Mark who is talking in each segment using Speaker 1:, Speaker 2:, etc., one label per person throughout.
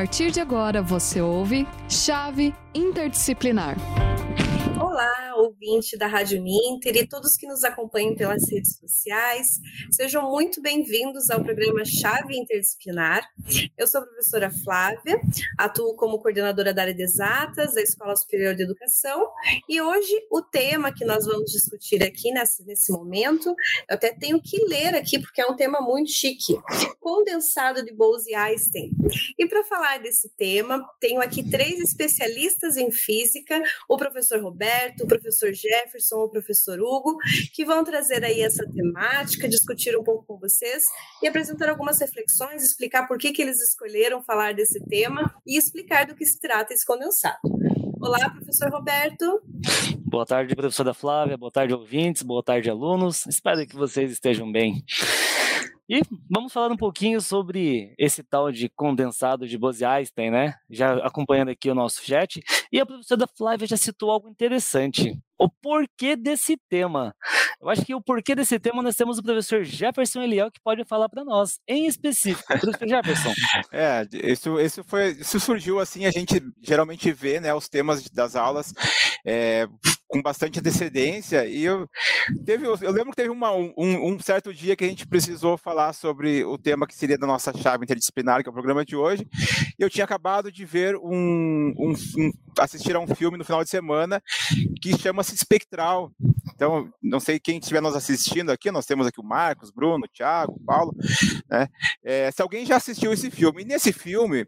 Speaker 1: partir de agora você ouve Chave Interdisciplinar.
Speaker 2: Ouvinte da Rádio Ninter e todos que nos acompanham pelas redes sociais. Sejam muito bem-vindos ao programa Chave Interdisciplinar. Eu sou a professora Flávia, atuo como coordenadora da área de exatas da Escola Superior de Educação e hoje o tema que nós vamos discutir aqui nesse, nesse momento, eu até tenho que ler aqui porque é um tema muito chique, condensado de Bose-Einstein. E para falar desse tema, tenho aqui três especialistas em física, o professor Roberto, o professor Jefferson, o professor Hugo, que vão trazer aí essa temática, discutir um pouco com vocês e apresentar algumas reflexões, explicar por que, que eles escolheram falar desse tema e explicar do que se trata esse condensado. Olá, professor Roberto.
Speaker 3: Boa tarde, professora Flávia. Boa tarde, ouvintes. Boa tarde, alunos. Espero que vocês estejam bem. E vamos falar um pouquinho sobre esse tal de condensado de Bose-Einstein, né? Já acompanhando aqui o nosso chat. E a professora Flávia já citou algo interessante. O porquê desse tema. Eu acho que o porquê desse tema nós temos o professor Jefferson Eliel que pode falar para nós, em específico. Professor Jefferson.
Speaker 4: É, isso, isso, foi, isso surgiu assim, a gente geralmente vê né, os temas das aulas é, com bastante antecedência e eu teve eu lembro que teve uma, um, um, certo dia que a gente precisou falar sobre o tema que seria da nossa chave interdisciplinar que é o programa de hoje eu tinha acabado de ver um, um, um assistir a um filme no final de semana que chama-se Espectral então não sei quem estiver nos assistindo aqui nós temos aqui o Marcos Bruno Thiago Paulo né é, se alguém já assistiu esse filme e nesse filme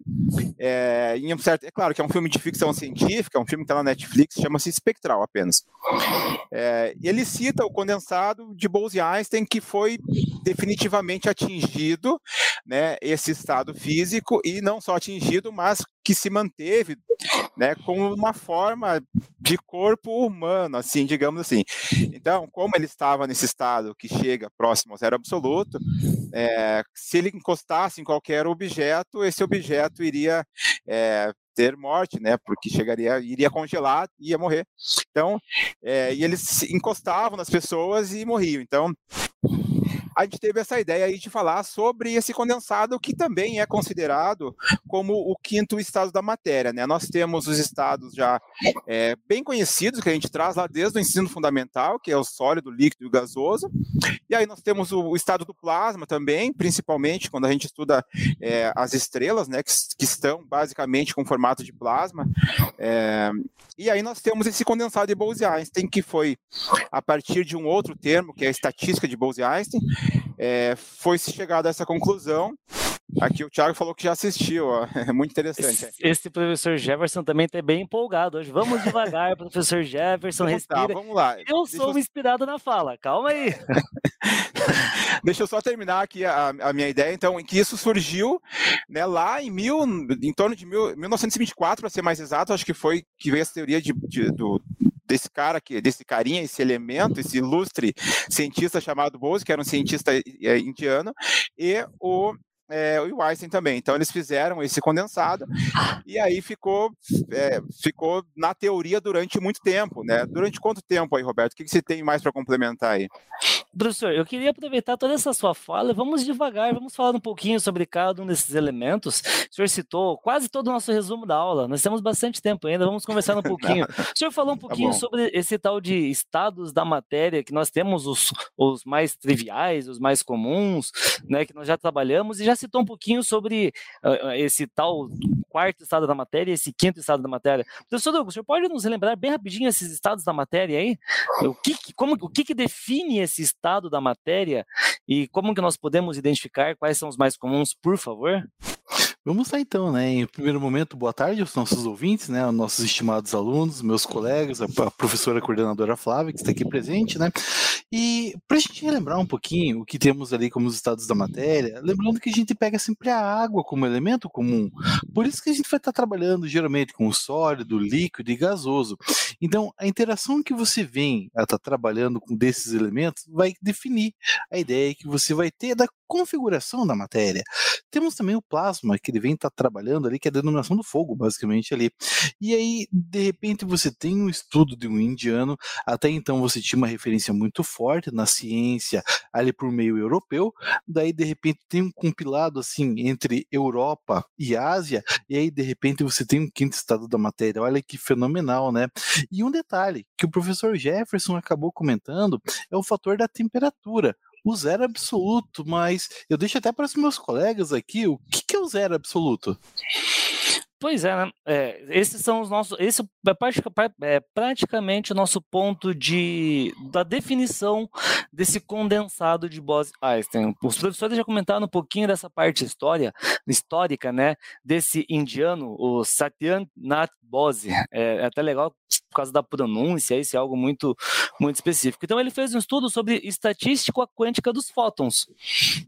Speaker 4: é, em um certo é claro que é um filme de ficção científica é um filme que está na Netflix chama-se Espectral apenas. É, ele cita o condensado de Bose-Einstein que foi definitivamente atingido, né, esse estado físico e não só atingido, mas que se manteve, né, como uma forma de corpo humano, assim, digamos assim. Então, como ele estava nesse estado que chega próximo ao zero absoluto, é, se ele encostasse em qualquer objeto, esse objeto iria é, ter morte, né? Porque chegaria, iria congelar, ia morrer. Então, é, e eles encostavam nas pessoas e morriam. Então, a gente teve essa ideia aí de falar sobre esse condensado que também é considerado como o quinto estado da matéria. Né? Nós temos os estados já é, bem conhecidos que a gente traz lá desde o ensino fundamental, que é o sólido, líquido e gasoso. E aí nós temos o, estado do plasma também, principalmente quando a gente estuda é, as estrelas, né, que, que, estão basicamente com formato de plasma. É, e aí nós temos esse condensado de Bose-Einstein, que foi a partir de um outro termo, que é a estatística de Bose-Einstein, é, foi chegado a essa conclusão. Aqui o Thiago falou que já assistiu, ó. é muito interessante.
Speaker 3: Esse, esse, professor Jefferson também está bem empolgado hoje. Vamos devagar, professor Jefferson, vamos respira. Tá,
Speaker 4: vamos lá.
Speaker 3: Eu Deixa sou eu... inspirado na fala, calma aí.
Speaker 4: Deixa eu só terminar aqui a, a, minha ideia, então, em que isso surgiu né, lá em, mil, em torno de mil, 1924, para ser mais exato, acho que foi que veio essa teoria de, de, do, desse cara aqui, desse carinha, esse elemento, esse ilustre cientista chamado Bose, que era um cientista eh, indiano, e o é, o Einstein também. Então eles fizeram esse condensado e aí ficou, é, ficou na teoria durante muito tempo, né? Durante quanto tempo aí, Roberto? O que, que você tem mais para complementar aí?
Speaker 3: Professor, eu queria aproveitar toda essa sua fala, vamos devagar, vamos falar um pouquinho sobre cada um desses elementos. O senhor citou quase todo o nosso resumo da aula, nós temos bastante tempo ainda, vamos conversar um pouquinho. o senhor falou um tá pouquinho tá sobre esse tal de estados da matéria, que nós temos os, os mais triviais, os mais comuns, né, que nós já trabalhamos, e já citou um pouquinho sobre uh, esse tal quarto estado da matéria esse quinto estado da matéria. Professor Douglas, o senhor pode nos relembrar bem rapidinho esses estados da matéria aí? O que, como, o que, que define esse estado da matéria e como que nós podemos identificar quais são os mais comuns, por favor?
Speaker 5: Vamos lá então, né? Em primeiro momento, boa tarde aos nossos ouvintes, né? Aos nossos estimados alunos, meus colegas, a, professora coordenadora Flávia, que está aqui presente, né? E para a gente relembrar um pouquinho o que temos ali como os estados da matéria, lembrando que a gente pega sempre a água como elemento comum. Por isso que a gente vai estar trabalhando geralmente com sólido, líquido e gasoso. Então, a interação que você vem a estar trabalhando com desses elementos vai definir a ideia que você vai ter da configuração da matéria. Temos também o plasma, que ele vem estar tá trabalhando ali, que é a denominação do fogo, basicamente ali. E aí, de repente, você tem um estudo de um indiano, até então você tinha uma referência muito forte na ciência, ali por meio europeu, daí de repente tem um compilado assim entre Europa e Ásia, e aí de repente você tem um quinto estado da matéria. Olha que fenomenal, né? E um detalhe que o professor Jefferson acabou comentando é o fator da temperatura o zero absoluto, mas eu deixo até para os meus colegas aqui o que, que é o zero absoluto.
Speaker 3: Pois é, né? É, esses são os nossos. Esse é, é praticamente o nosso ponto de da definição desse condensado de Bose-Einstein. Os professores já comentaram um pouquinho dessa parte história, histórica, né? Desse indiano, o Satyanath Bose. É, é até legal por causa da pronúncia, isso é algo muito, muito específico. Então ele fez um estudo sobre estatística quântica dos fótons.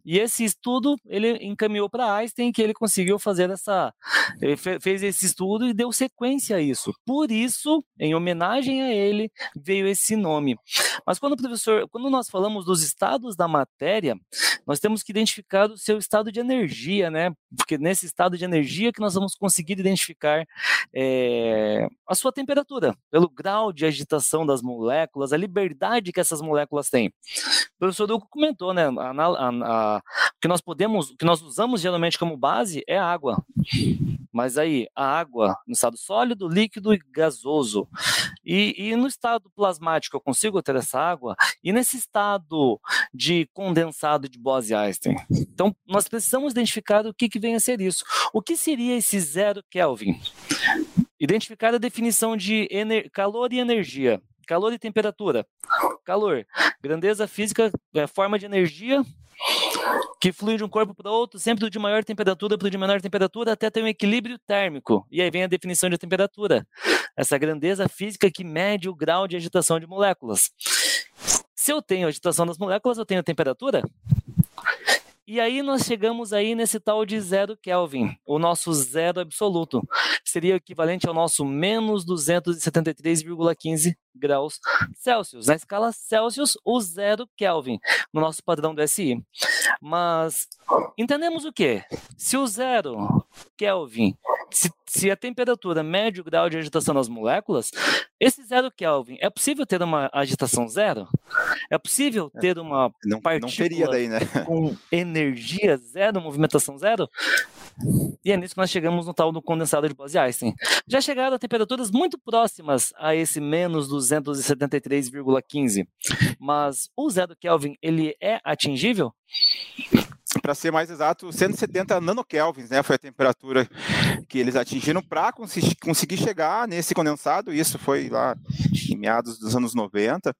Speaker 3: E esse estudo ele encaminhou para Einstein que ele conseguiu fazer essa ele fez esse estudo e deu sequência a isso. Por isso, em homenagem a ele, veio esse nome. Mas quando o professor, quando nós falamos dos estados da matéria, nós temos que identificar o seu estado de energia, né? Porque nesse estado de energia que nós vamos conseguir identificar é, a sua temperatura pelo grau de agitação das moléculas, a liberdade que essas moléculas têm. O professor Duco comentou, né? A, a, a, que nós podemos, o que nós usamos geralmente como base é a água. Mas aí, a água no estado sólido, líquido e gasoso. E, e no estado plasmático eu consigo ter essa água? E nesse estado de condensado de Bose-Einstein? Então, nós precisamos identificar o que, que vem a ser isso. O que seria esse zero Kelvin? Identificar a definição de calor e energia. Calor e temperatura. Calor, grandeza física, é, forma de energia que flui de um corpo para outro, sempre de maior temperatura para de menor temperatura, até ter um equilíbrio térmico. E aí vem a definição de temperatura. Essa grandeza física que mede o grau de agitação de moléculas. Se eu tenho agitação das moléculas, eu tenho temperatura? E aí nós chegamos aí nesse tal de zero Kelvin, o nosso zero absoluto. Seria equivalente ao nosso menos 273,15 graus Celsius. Na escala Celsius, o zero Kelvin, no nosso padrão do SI. Mas entendemos o quê? Se o zero Kelvin se, se, a temperatura mede o grau de agitação das moléculas, esse zero Kelvin, é possível ter uma agitação zero? É possível é, ter uma
Speaker 4: não,
Speaker 3: partícula
Speaker 4: não teria daí, né?
Speaker 3: com energia zero, movimentação zero? E é nisso que nós chegamos no tal do condensado de Bose-Einstein. Já chegaram a temperaturas muito próximas a esse menos 273,15. Mas o zero Kelvin, ele é atingível?
Speaker 4: Para ser mais exato, 170 nanokelvins, né, foi a temperatura que eles atingiram para conseguir chegar nesse condensado. Isso foi lá em meados dos anos 90.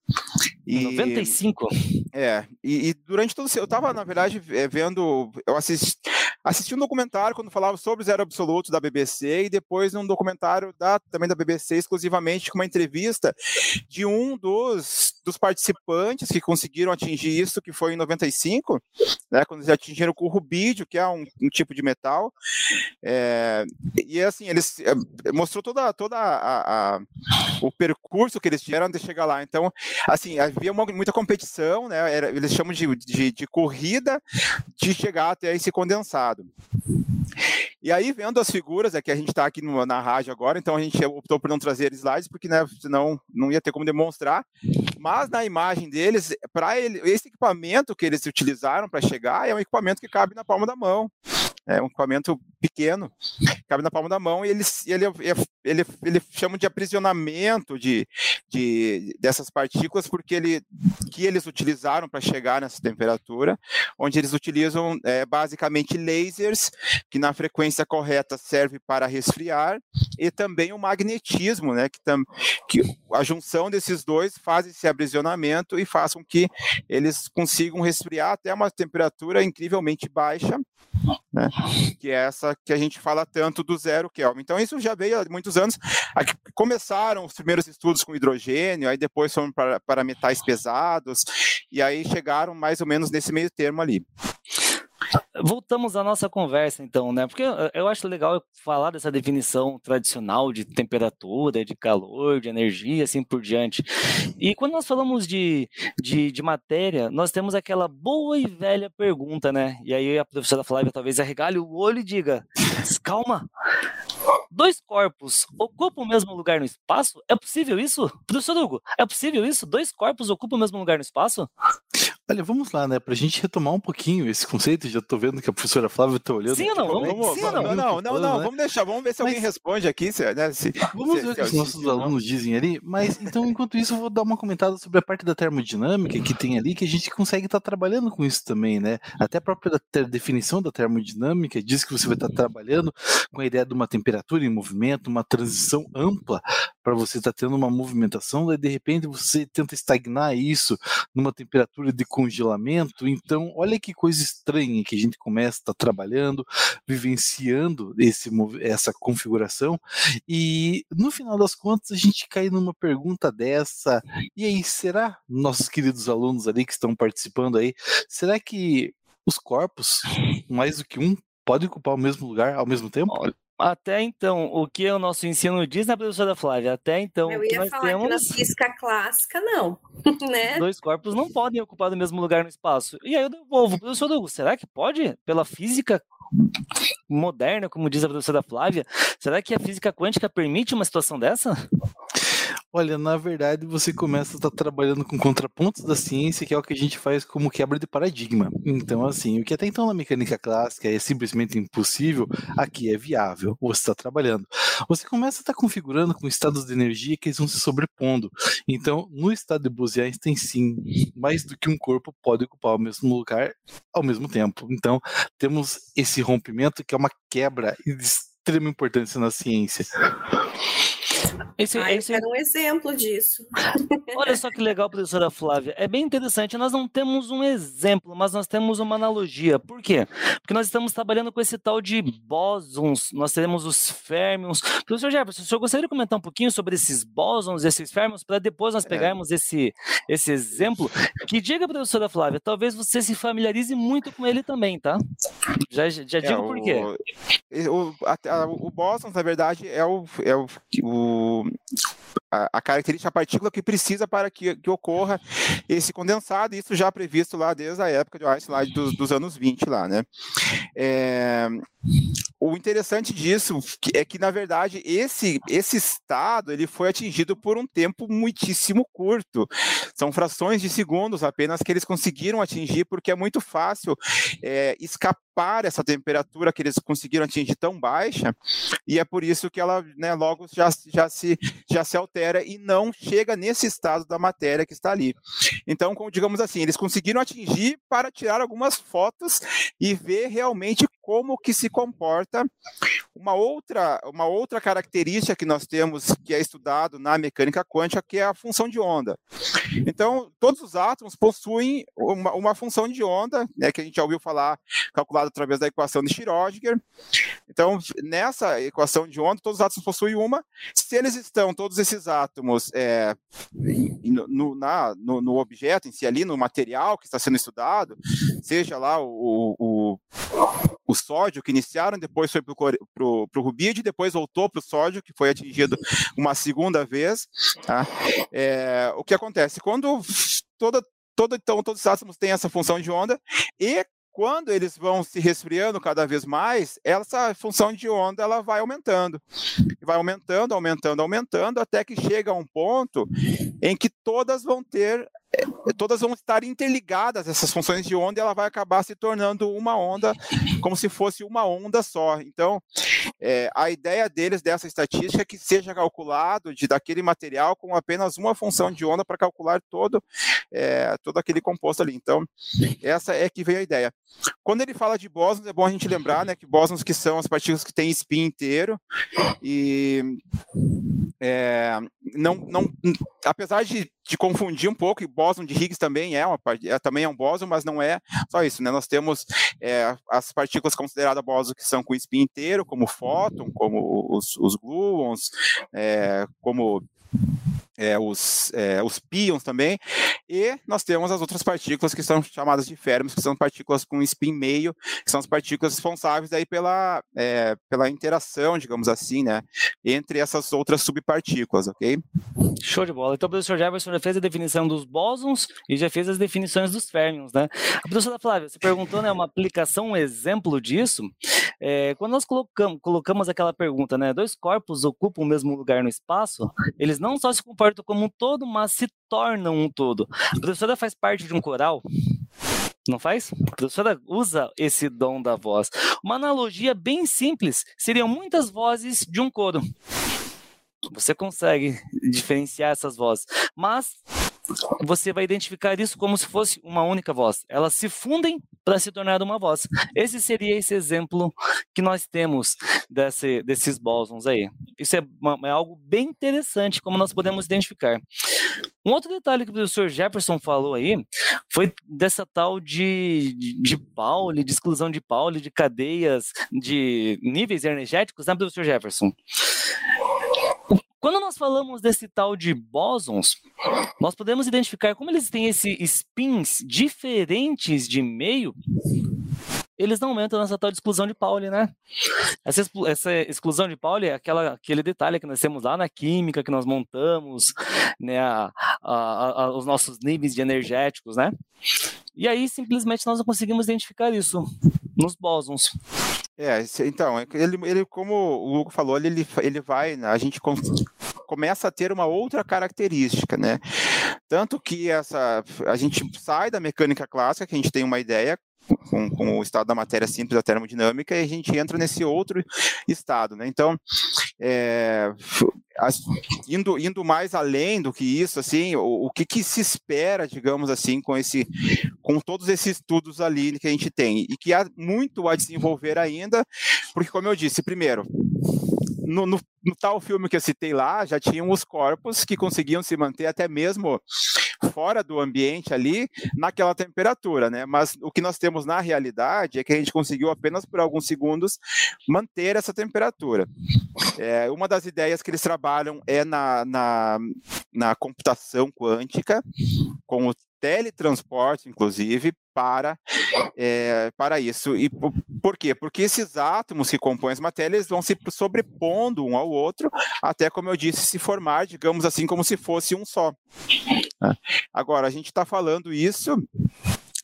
Speaker 3: E, 95?
Speaker 4: É, e, e durante todo eu estava, na verdade, vendo, eu assisti, assisti um documentário quando falava sobre zero absoluto da BBC e depois um documentário da, também da BBC exclusivamente com uma entrevista de um dos, dos participantes que conseguiram atingir isso, que foi em 95, né, quando eles atingiram o rubídio, que é um, um tipo de metal. É, e assim, eles é, mostrou toda, toda a, a, o percurso que eles tiveram de chegar lá. Então, assim, havia uma, muita competição, né, era, eles chamam de, de, de corrida de chegar até esse condensado. E aí, vendo as figuras, é que a gente está aqui no, na rádio agora, então a gente optou por não trazer slides, porque né, senão não ia ter como demonstrar. Mas na imagem deles, para esse equipamento que eles utilizaram para chegar, é um equipamento que cabe na palma da mão é um equipamento pequeno, cabe na palma da mão e ele, ele, ele, ele chama de aprisionamento de, de, dessas partículas porque ele, que eles utilizaram para chegar nessa temperatura, onde eles utilizam é, basicamente lasers, que na frequência correta serve para resfriar, e também o magnetismo, né, que, tam, que a junção desses dois faz esse aprisionamento e faz com que eles consigam resfriar até uma temperatura incrivelmente baixa, né? que é essa que a gente fala tanto do zero Kelvin. Então, isso já veio há muitos anos. Aqui começaram os primeiros estudos com hidrogênio, aí depois foram para, para metais pesados, e aí chegaram mais ou menos nesse meio termo ali.
Speaker 3: Voltamos à nossa conversa, então, né? Porque eu acho legal falar dessa definição tradicional de temperatura, de calor, de energia, assim por diante. E quando nós falamos de, de, de matéria, nós temos aquela boa e velha pergunta, né? E aí a professora Flávia talvez arregale o olho e diga: calma, dois corpos ocupam o mesmo lugar no espaço? É possível isso? Professor Hugo, é possível isso? Dois corpos ocupam o mesmo lugar no espaço?
Speaker 5: Olha, vamos lá, né? Pra gente retomar um pouquinho esse conceito, já tô vendo que a professora Flávia tá olhando.
Speaker 3: Sim ou não?
Speaker 4: Vamos, vamos, sim não? Não, não, não, não, vamos deixar, vamos ver se mas, alguém responde aqui. Se, né, se,
Speaker 5: vamos
Speaker 4: se,
Speaker 5: ver o que os nossos alunos dizem ali, mas então, enquanto isso, eu vou dar uma comentada sobre a parte da termodinâmica que tem ali, que a gente consegue estar tá trabalhando com isso também, né? Até a própria definição da termodinâmica diz que você vai estar tá trabalhando com a ideia de uma temperatura em movimento, uma transição ampla para você estar tá tendo uma movimentação, daí de repente você tenta estagnar isso numa temperatura de congelamento. Então, olha que coisa estranha que a gente começa a estar tá trabalhando, vivenciando esse, essa configuração, e no final das contas a gente cai numa pergunta dessa. E aí, será, nossos queridos alunos ali que estão participando aí, será que os corpos, mais do que um, podem ocupar o mesmo lugar ao mesmo tempo?
Speaker 3: Olha, até então, o que o nosso ensino diz na professora Flávia? Até então,
Speaker 2: eu ia
Speaker 3: nós
Speaker 2: falar
Speaker 3: temos...
Speaker 2: que na física clássica, não, né?
Speaker 3: Dois corpos não podem ocupar o mesmo lugar no espaço. E aí eu devolvo, professor Hugo, será que pode? Pela física moderna, como diz a professora Flávia, será que a física quântica permite uma situação dessa?
Speaker 5: Olha, na verdade, você começa a estar trabalhando com contrapontos da ciência, que é o que a gente faz como quebra de paradigma. Então, assim, o que até então na mecânica clássica é simplesmente impossível, aqui é viável, você está trabalhando. Você começa a estar configurando com estados de energia que eles vão se sobrepondo. Então, no estado de Bose-Einstein, sim, mais do que um corpo pode ocupar o mesmo lugar ao mesmo tempo. Então, temos esse rompimento que é uma quebra de extrema importância na ciência.
Speaker 2: Esse, ah, esse... era um exemplo disso.
Speaker 3: Olha só que legal, professora Flávia. É bem interessante. Nós não temos um exemplo, mas nós temos uma analogia. Por quê? Porque nós estamos trabalhando com esse tal de bósons, nós temos os férmions. Professor Jefferson, o senhor gostaria de comentar um pouquinho sobre esses bósons, esses férmions, para depois nós é. pegarmos é. esse, esse exemplo? Que diga, professora Flávia, talvez você se familiarize muito com ele também, tá? Já, já é, digo é, por quê.
Speaker 4: O, o, a, o bóson, na verdade, é o, é o, o o a, característica, a partícula que precisa para que, que, ocorra esse condensado, isso já previsto lá desde a época de Einstein, dos, dos anos 20 lá, né? É, o interessante disso é que, na verdade, esse, esse estado ele foi atingido por um tempo muitíssimo curto. São frações de segundos apenas que eles conseguiram atingir, porque é muito fácil é, escapar essa temperatura que eles conseguiram atingir tão baixa, e é por isso que ela né, logo já, já, se, já se altera e não chega nesse estado da matéria que está ali. Então, digamos assim, eles conseguiram atingir para tirar algumas fotos e ver realmente como que se comporta uma outra, uma outra característica que nós temos que é estudado na mecânica quântica, que é a função de onda. Então, todos os átomos possuem uma, uma função de onda, né, que a gente já ouviu falar, calculada através da equação de Schrödinger. Então, nessa equação de onda, todos os átomos possuem uma. Se eles estão, todos esses átomos, é, no, na, no, no, objeto em si, ali, no material que está sendo estudado, seja lá o, o, o sódio que iniciaram, depois foi para o rubídio, depois voltou para o sódio, que foi atingido uma segunda vez. Tá? É, o que acontece? Quando toda, todo, então, todos os átomos têm essa função de onda, e quando eles vão se resfriando cada vez mais, essa função de onda ela vai aumentando. Vai aumentando, aumentando, aumentando, até que chega a um ponto em que todas vão ter todas vão estar interligadas essas funções de onda e ela vai acabar se tornando uma onda como se fosse uma onda só. Então, é, a ideia deles dessa estatística é que seja calculado de daquele material com apenas uma função de onda para calcular todo é, todo aquele composto ali. Então, essa é que veio a ideia. Quando ele fala de bósons, é bom a gente lembrar, né, que bósons que são as partículas que têm spin inteiro e é, não, não, apesar de, de confundir um pouco, e bóson de Higgs também é, uma, é, também é um bóson, mas não é só isso, né? Nós temos é, as partículas consideradas bóson que são com spin inteiro, como fóton, como os, os gluons, é, como é, os, é, os pions também, e nós temos as outras partículas que são chamadas de férmions, que são partículas com spin meio, que são as partículas responsáveis aí pela, é, pela interação, digamos assim, né, entre essas outras subpartículas, ok?
Speaker 3: Show de bola. Então o professor Jefferson já fez a definição dos bósons e já fez as definições dos férmions, né? A professora Flávia, você perguntou, né, uma aplicação, um exemplo disso, é, quando nós colocamos, colocamos aquela pergunta, né, dois corpos ocupam o mesmo lugar no espaço, eles não só se comportam como um todo, mas se tornam um todo. A professora faz parte de um coral? Não faz? A professora usa esse dom da voz. Uma analogia bem simples seriam muitas vozes de um coro. Você consegue diferenciar essas vozes, mas você vai identificar isso como se fosse uma única voz. Elas se fundem para se tornar uma voz. Esse seria esse exemplo que nós temos desse, desses bósons aí. Isso é, uma, é, algo bem interessante, como nós podemos identificar. Um outro detalhe que o professor Jefferson falou aí foi dessa tal de, de, de Pauli, de exclusão de Pauli, de cadeias, de níveis energéticos, né, professor Jefferson? Quando nós falamos desse tal de bósons, nós podemos identificar como eles têm esses spins diferentes de meio, eles não entram nessa tal de exclusão de Pauli, né? Essa, essa, exclusão de Pauli é aquela, aquele detalhe que nós temos lá na química, que nós montamos, né, a, a, a, os nossos níveis de energéticos, né? E aí, simplesmente, nós não conseguimos identificar isso nos bósons.
Speaker 4: É, então, é ele, ele como o Hugo falou, ele, ele vai, né, a gente começa a ter uma outra característica, né? Tanto que essa, a gente sai da mecânica clássica, que a gente tem uma ideia, com, com, o estado da matéria simples da termodinâmica e a gente entra nesse outro estado, né? Então, é, as, indo, indo mais além do que isso, assim, o, o que, que, se espera, digamos assim, com esse, com todos esses estudos ali que a gente tem e que há muito a desenvolver ainda, porque como eu disse, primeiro no, no, no, tal filme que eu citei lá, já tinham os corpos que conseguiam se manter até mesmo fora do ambiente ali, naquela temperatura, né? Mas o que nós temos na realidade é que a gente conseguiu apenas por alguns segundos manter essa temperatura. É, uma das ideias que eles trabalham é na, na, na computação quântica, com o teletransporte, inclusive, para, é, para isso. E por, quê? Porque esses átomos que compõem as matérias vão se sobrepondo um ao outro, até, como eu disse, se formar, digamos assim, como se fosse um só. Né? Agora, a gente está falando isso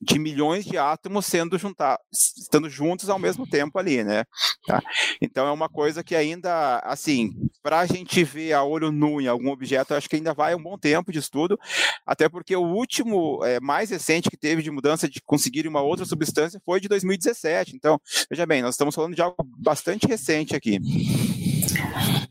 Speaker 4: de milhões de átomos sendo juntados, estando juntos ao mesmo tempo ali, né? Tá? Então é uma coisa que ainda, assim, para a gente ver a olho nu em algum objeto, acho que ainda vai um bom tempo de estudo, até porque o último, é, mais recente que teve de mudança de conseguir uma outra substância foi de 2017. Então, veja bem, nós estamos falando de algo bastante recente aqui.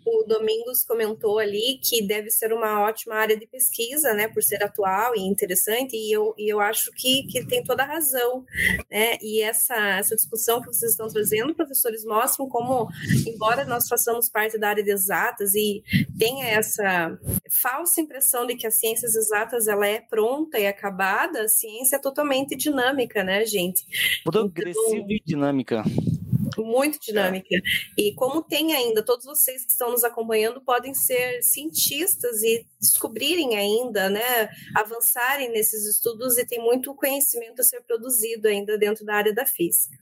Speaker 2: O Domingos comentou ali que deve ser uma ótima área de pesquisa, né, por ser atual e interessante, e eu, e eu acho que, que tem toda a razão, né, e essa, essa discussão que vocês estão trazendo, professores, mostram como, embora nós façamos parte da área de exatas e tenha essa falsa impressão de que as ciências exatas ela é pronta e acabada, a ciência é totalmente dinâmica, né, gente?
Speaker 3: Progressiva então, e dinâmica
Speaker 2: muito dinâmica. E como tem ainda, todos vocês que estão nos acompanhando podem ser cientistas e descobrirem ainda, né, avançarem nesses estudos e tem muito conhecimento a ser produzido ainda dentro da área da física.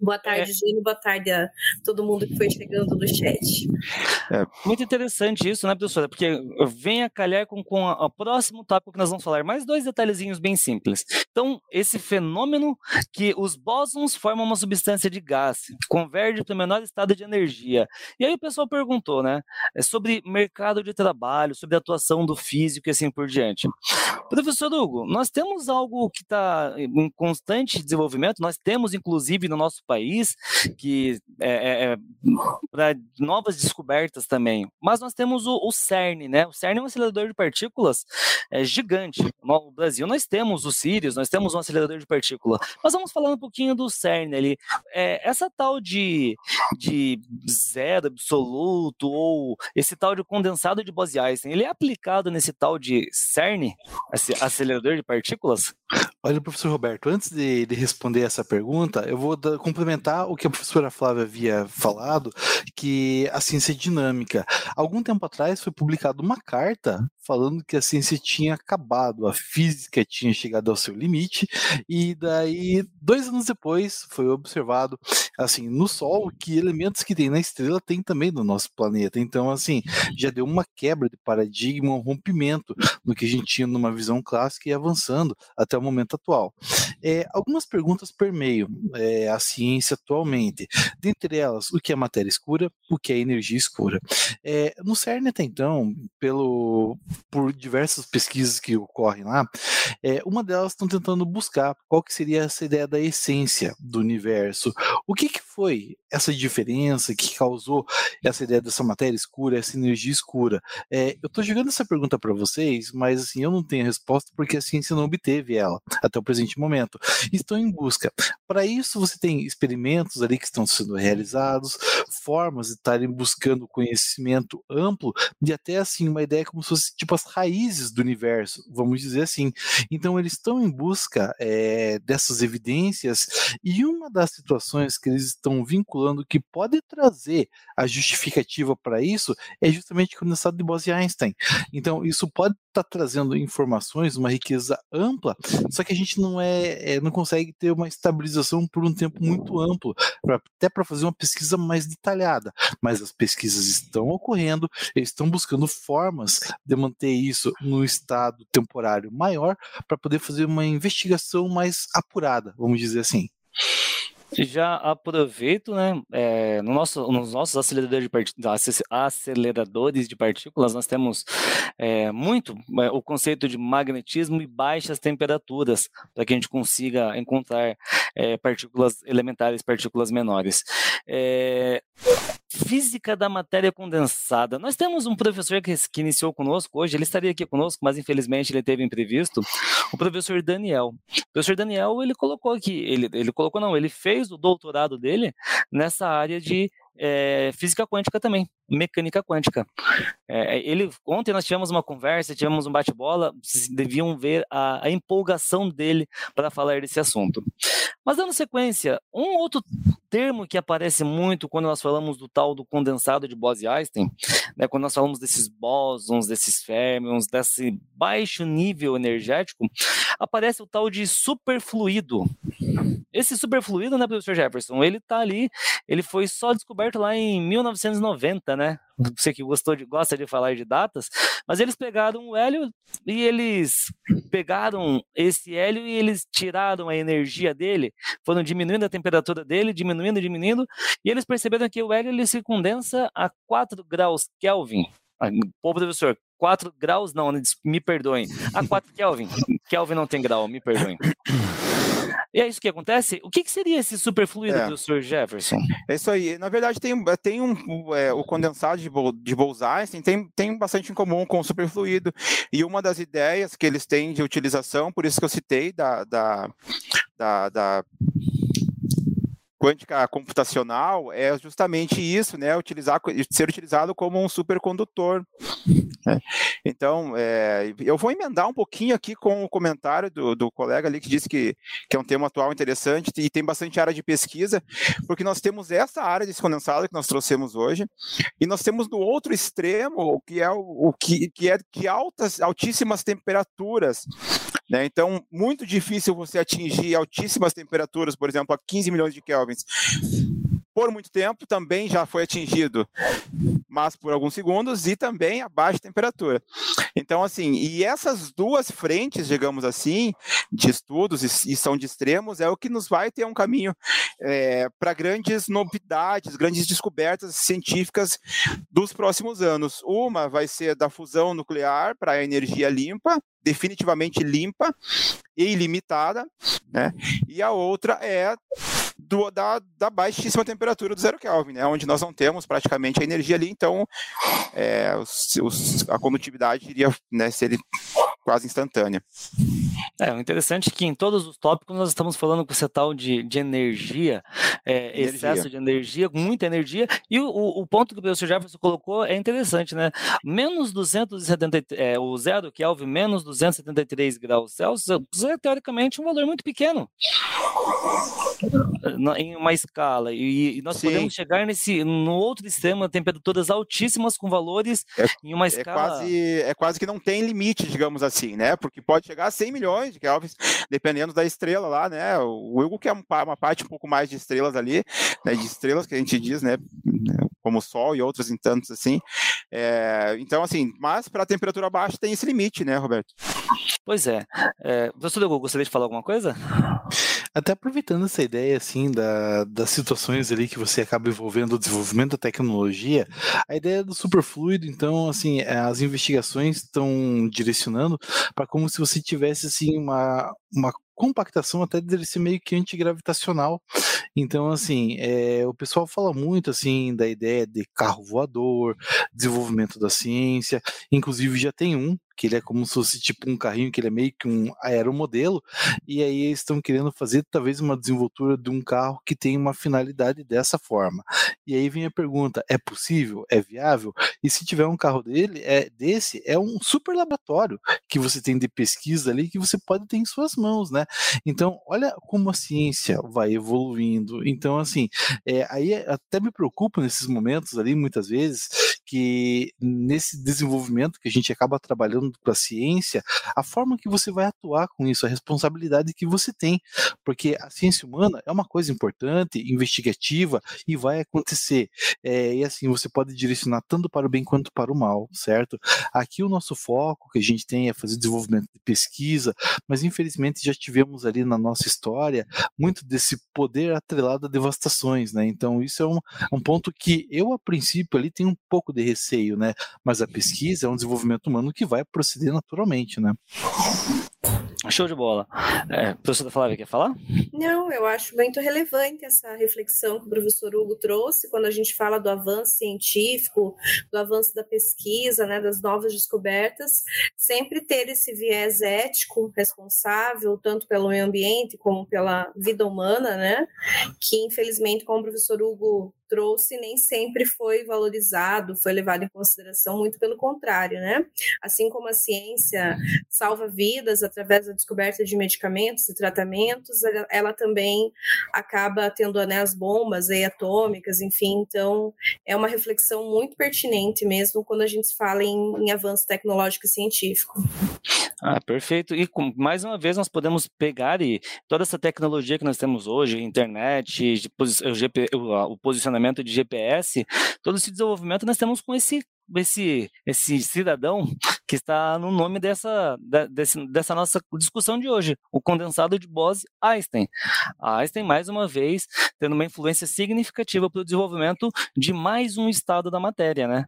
Speaker 2: Boa tarde, é. boa tarde a todo mundo que foi chegando no chat.
Speaker 3: É. Muito interessante isso, né, professora? Porque vem a calhar com, com o próximo tópico que nós vamos falar. Mais dois detalhezinhos bem simples. Então, esse fenômeno que os bósons formam uma substância de gás, converge para o menor estado de energia. E aí o pessoal perguntou, né, é sobre mercado de trabalho, sobre a atuação do físico e assim por diante. Professor Hugo, nós temos algo que está em constante desenvolvimento, nós temos, inclusive, no nosso país, que é, é, é para novas descobertas também. Mas nós temos o, o, CERN, né? O CERN é um acelerador de partículas é, gigante. No Brasil nós temos o Sirius, nós temos um acelerador de partícula. Mas vamos falar um pouquinho do CERN ali. É, essa tal de, de zero absoluto ou esse tal de condensado de Bose-Einstein, ele é aplicado nesse tal de CERN, acelerador de partículas?
Speaker 5: Olha, professor Roberto, antes de, de responder essa pergunta, eu vou da, complementar o que a professora Flávia havia falado, que a ciência é dinâmica. Algum tempo atrás foi publicada uma carta falando que a ciência tinha acabado, a física tinha chegado ao seu limite, e daí, dois anos depois, foi observado, assim, no Sol, que elementos que tem na estrela tem também no nosso planeta. Então, assim, já deu uma quebra de paradigma, um rompimento no que a gente tinha numa visão clássica e avançando até o momento atual. É, algumas perguntas permeiam é, a ciência atualmente, dentre elas, o que é matéria escura, o que é energia escura. É, no CERN até então, pelo por diversas pesquisas que ocorrem lá, é, uma delas estão tentando buscar qual que seria essa ideia da essência do universo. O que, que foi essa diferença que causou essa ideia dessa matéria escura, essa energia escura? É, eu estou jogando essa pergunta para vocês, mas assim, eu não tenho resposta porque a ciência não obteve ela até o presente momento. Estou em busca. Para isso, você tem experimentos ali que estão sendo realizados, formas de estarem buscando conhecimento amplo de até assim uma ideia como se fosse tipo as raízes do universo, vamos dizer assim. Então eles estão em busca é, dessas evidências e uma das situações que eles estão vinculando que pode trazer a justificativa para isso é justamente o condensado de Bose-Einstein. Então isso pode estar tá trazendo informações, uma riqueza ampla, só que a gente não é, é não consegue ter uma estabilização por um tempo muito amplo, pra, até para fazer uma pesquisa mais detalhada. Mas as pesquisas estão ocorrendo, eles estão buscando formas de manter isso no estado temporário maior para poder fazer uma investigação mais apurada, vamos dizer assim.
Speaker 3: Já aproveito, né? É, no nosso, nos nossos aceleradores de, aceleradores de partículas, nós temos é, muito é, o conceito de magnetismo e baixas temperaturas, para que a gente consiga encontrar partículas elementares, partículas menores. Física da matéria condensada. Nós temos um professor que, que, iniciou conosco hoje, ele estaria aqui conosco, mas infelizmente ele teve imprevisto, o professor Daniel. O professor Daniel, ele colocou aqui, ele, ele colocou não, ele fez o doutorado dele nessa área de é, física quântica também, mecânica quântica. É, ele, ontem nós tivemos uma conversa, tivemos um bate-bola, vocês deviam ver a, a empolgação dele para falar desse assunto. Mas dando sequência, um outro termo que aparece muito quando nós falamos do tal do condensado de Bose-Einstein, né, quando nós falamos desses bósons, desses férmions, desse baixo nível energético, aparece o tal de superfluido. Esse superfluido, né, professor Jefferson, ele está ali, ele foi só descoberto lá em 1990, né? Você que gostou de, gosta de falar de datas, mas eles pegaram o hélio e eles pegaram esse hélio e eles tiraram a energia dele, foram diminuindo a temperatura dele, diminuindo, diminuindo, e eles perceberam que o hélio ele se condensa a 4 graus Kelvin. Pô, professor, 4 graus não, né, me perdoem. A 4 Kelvin. Kelvin não tem grau, me perdoem. E é isso que acontece? O que, que seria esse superfluido é. do Sr. Jefferson?
Speaker 4: É isso aí. Na verdade, tem, tem um, é, o condensado de, de Bose-Einstein tem, tem bastante em comum com o superfluido. E uma das ideias que eles têm de utilização, por isso que eu citei da, da, da, da quântica computacional é justamente isso, né? Utilizar, ser utilizado como um supercondutor. Né? Então, é, eu vou emendar um pouquinho aqui com o comentário do, do colega ali que disse que, que é um tema atual interessante e tem bastante área de pesquisa, porque nós temos essa área desse condensado que nós trouxemos hoje, e nós temos no outro extremo, que é o, o que, que é de altas, altíssimas temperaturas. Né? Então, muito difícil você atingir altíssimas temperaturas, por exemplo, a 15 milhões de kelvins por muito tempo também já foi atingido, mas por alguns segundos e também a baixa temperatura. Então, assim, e essas duas frentes, digamos assim, de estudos e, e são de extremos, é o que nos vai ter um caminho é, para grandes novidades, grandes descobertas científicas dos próximos anos. Uma vai ser da fusão nuclear para energia limpa, definitivamente limpa e ilimitada, né? E a outra é do, da, da, baixíssima temperatura do zero Kelvin, né, onde nós não temos praticamente a energia ali, então é, os, os, a condutividade iria né, ser quase instantânea.
Speaker 3: É, o interessante é que em todos os tópicos nós estamos falando com esse tal de, de energia, é, energia, excesso de energia, muita energia, e o, o, ponto que o professor Jefferson colocou é interessante, né? Menos 273, é, o zero Kelvin, menos 273 graus Celsius, é teoricamente um valor muito pequeno em uma escala e, e nós Sim. podemos chegar nesse no outro extremo temperaturas altíssimas com valores é, em uma é escala
Speaker 4: é quase é quase que não tem limite digamos assim né porque pode chegar a 100 milhões de kelvins dependendo da estrela lá né? O Hugo que é uma parte um pouco mais de estrelas ali né, de estrelas que a gente diz né? Como o Sol e outros em tantos assim. É, então assim mas para temperatura baixa tem esse limite né Roberto?
Speaker 3: Pois é, é professor Hugo gostaria de falar alguma coisa
Speaker 5: até aproveitando essa ideia assim da, das situações ali que você acaba envolvendo o desenvolvimento da tecnologia, a ideia do superfluido, então assim, as investigações estão direcionando para como se você tivesse assim uma, uma compactação até dele ser meio que antigravitacional. Então, assim, é, o pessoal fala muito assim da ideia de carro voador, desenvolvimento da ciência, inclusive já tem um que ele é como se fosse tipo um carrinho, que ele é meio que um aeromodelo, e aí eles estão querendo fazer talvez uma desenvoltura de um carro que tem uma finalidade dessa forma. E aí vem a pergunta: é possível? É viável? E se tiver um carro dele, é desse, é um super laboratório que você tem de pesquisa ali que você pode ter em suas mãos, né? Então, olha como a ciência vai evoluindo. Então, assim, é, aí até me preocupa nesses momentos ali, muitas vezes, que nesse desenvolvimento que a gente acaba trabalhando com a ciência, a forma que você vai atuar com isso, a responsabilidade que você tem, porque a ciência humana é uma coisa importante, investigativa e vai acontecer. É, e assim, você pode direcionar tanto para o bem quanto para o mal, certo? Aqui o nosso foco que a gente tem é fazer desenvolvimento de pesquisa, mas infelizmente já tivemos ali na nossa história muito desse poder atrelado a devastações, né? Então isso é um, um ponto que eu a princípio ali tenho um pouco de receio, né? Mas a pesquisa é um desenvolvimento humano que vai proceder naturalmente, né?
Speaker 3: Show de bola. É, professora Flávia, quer falar?
Speaker 2: Não, eu acho muito relevante essa reflexão que o professor Hugo trouxe quando a gente fala do avanço científico, do avanço da pesquisa, né, das novas descobertas, sempre ter esse viés ético responsável, tanto pelo meio ambiente como pela vida humana, né, que infelizmente, como o professor Hugo trouxe nem sempre foi valorizado, foi levado em consideração, muito pelo contrário, né? Assim como a ciência salva vidas através da descoberta de medicamentos e tratamentos, ela também acaba tendo né, as bombas aí, atômicas, enfim, então é uma reflexão muito pertinente mesmo quando a gente fala em, em avanço tecnológico e científico.
Speaker 3: Ah, perfeito. E com, mais uma vez nós podemos pegar e toda essa tecnologia que nós temos hoje, internet, o, GP, o, o posicionamento de GPS, todo esse desenvolvimento nós temos com esse esse, esse cidadão que está no nome dessa, desse, dessa nossa discussão de hoje, o condensado de Bose-Einstein. Einstein, mais uma vez, tendo uma influência significativa para o desenvolvimento de mais um estado da matéria, né?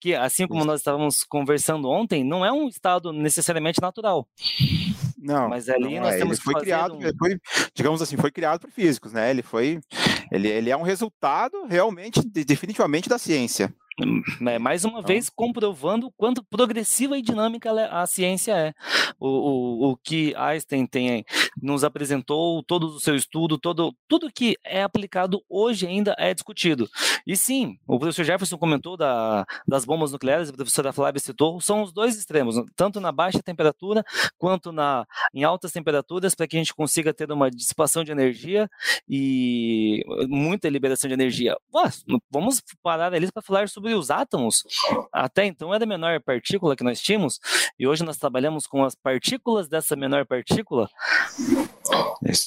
Speaker 3: Que, assim como nós estávamos conversando ontem, não é um estado necessariamente natural.
Speaker 4: Não, mas ali não nós é. temos ele foi criado, um... foi, digamos assim, foi criado por físicos, né? Ele foi, ele, ele é um resultado realmente, definitivamente da ciência.
Speaker 3: Né, mais uma vez comprovando quanto progressiva e dinâmica a ciência é. O, o, o que Einstein tem, nos apresentou, todo o seu estudo, todo, tudo que é aplicado hoje ainda é discutido. E sim, o professor Jefferson comentou da, das bombas nucleares, a professora Flávia citou, são os dois extremos, tanto na baixa temperatura quanto na, em altas temperaturas, para que a gente consiga ter uma dissipação de energia e muita liberação de energia. vamos parar ali para falar sobre sobre os átomos, até então era a menor partícula que nós tínhamos, e hoje nós trabalhamos com as partículas dessa menor partícula.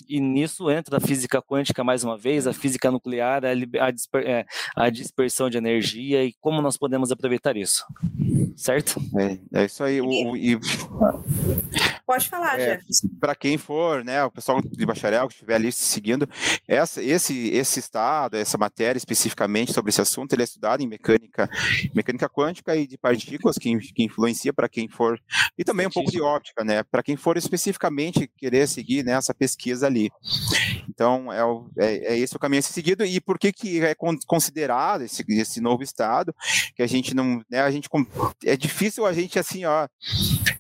Speaker 3: E nisso entra a física quântica mais uma vez, a física nuclear, a, disper, é, a dispersão de energia e como nós podemos aproveitar isso. Certo?
Speaker 4: É, é isso aí. O, o, e...
Speaker 2: Pode falar, é, Jefferson.
Speaker 4: Para quem for, né, o pessoal de bacharel que estiver ali seguindo, essa, esse, esse estado, essa matéria especificamente sobre esse assunto, ele é estudado em mecânica, mecânica quântica e de partículas, que, que influencia para quem for, e também um pouco de óptica, né, para quem for especificamente querer seguir nessa né, pesquisa ali. Então, é, o, é, é, esse o caminho a ser seguido, e por que, que é considerado esse, esse novo estado, que a gente não, né, a gente, é difícil a gente, assim, ó,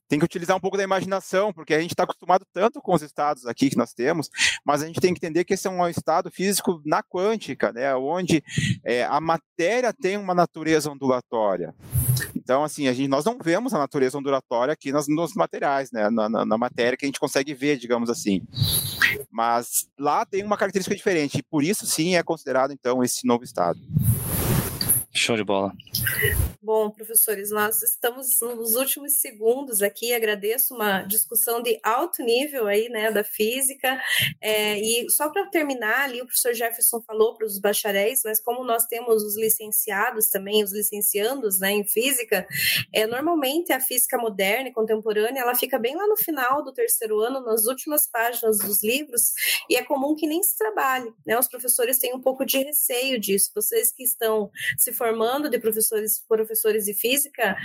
Speaker 4: tem que utilizar um pouco da imaginação, porque a gente está acostumado tanto com os estados aqui que nós temos, mas a gente tem que entender que esse é um estado físico na quântica, né, onde é, a matéria tem uma natureza ondulatória. Então, assim, a gente, nós não vemos a natureza ondulatória aqui nos, nos materiais, né, na, na, na, matéria que a gente consegue ver, digamos assim. Mas lá tem uma característica diferente, e por isso, sim, é considerado, então, esse novo estado.
Speaker 3: Show de bola.
Speaker 2: Bom, professores, nós estamos nos últimos segundos aqui. Agradeço uma discussão de alto nível aí, né, da física. É, e só para terminar ali, o professor Jefferson falou para os bacharéis, mas como nós temos os licenciados também, os licenciandos, né, em física, é, normalmente a física moderna e contemporânea, ela fica bem lá no final do terceiro ano, nas últimas páginas dos livros, e é comum que nem se trabalhe, né? Os professores têm um pouco de receio disso. Vocês que estão se formando formando de professores, professores de física,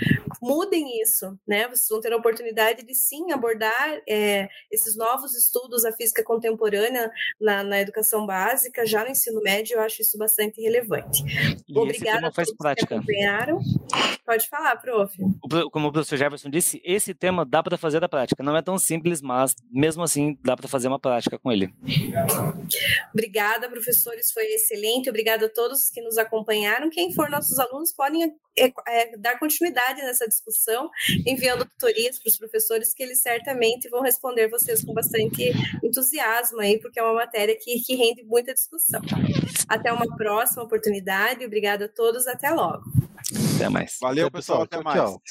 Speaker 2: mudem isso, né? Vocês vão ter a oportunidade de sim abordar é, esses novos estudos da física contemporânea na, na, educação básica, já no ensino médio, eu acho isso bastante relevante.
Speaker 3: E Obrigada a todos prática. que
Speaker 2: acompanharam. Pode falar, prof.
Speaker 3: Como o professor Jefferson disse, esse tema dá para fazer da prática. Não é tão simples, mas mesmo assim dá para fazer uma prática com ele.
Speaker 2: Obrigada, professores, foi excelente. Obrigada a todos que nos acompanharam. Quem for nossos alunos podem é, é, dar continuidade nessa discussão, enviando tutorias para os professores que eles certamente vão responder vocês com bastante entusiasmo aí, porque é uma matéria que, que rende muita discussão. Até uma próxima oportunidade, obrigada a todos, até logo.
Speaker 3: Até mais.
Speaker 4: Valeu, pessoal, até mais. Tchau.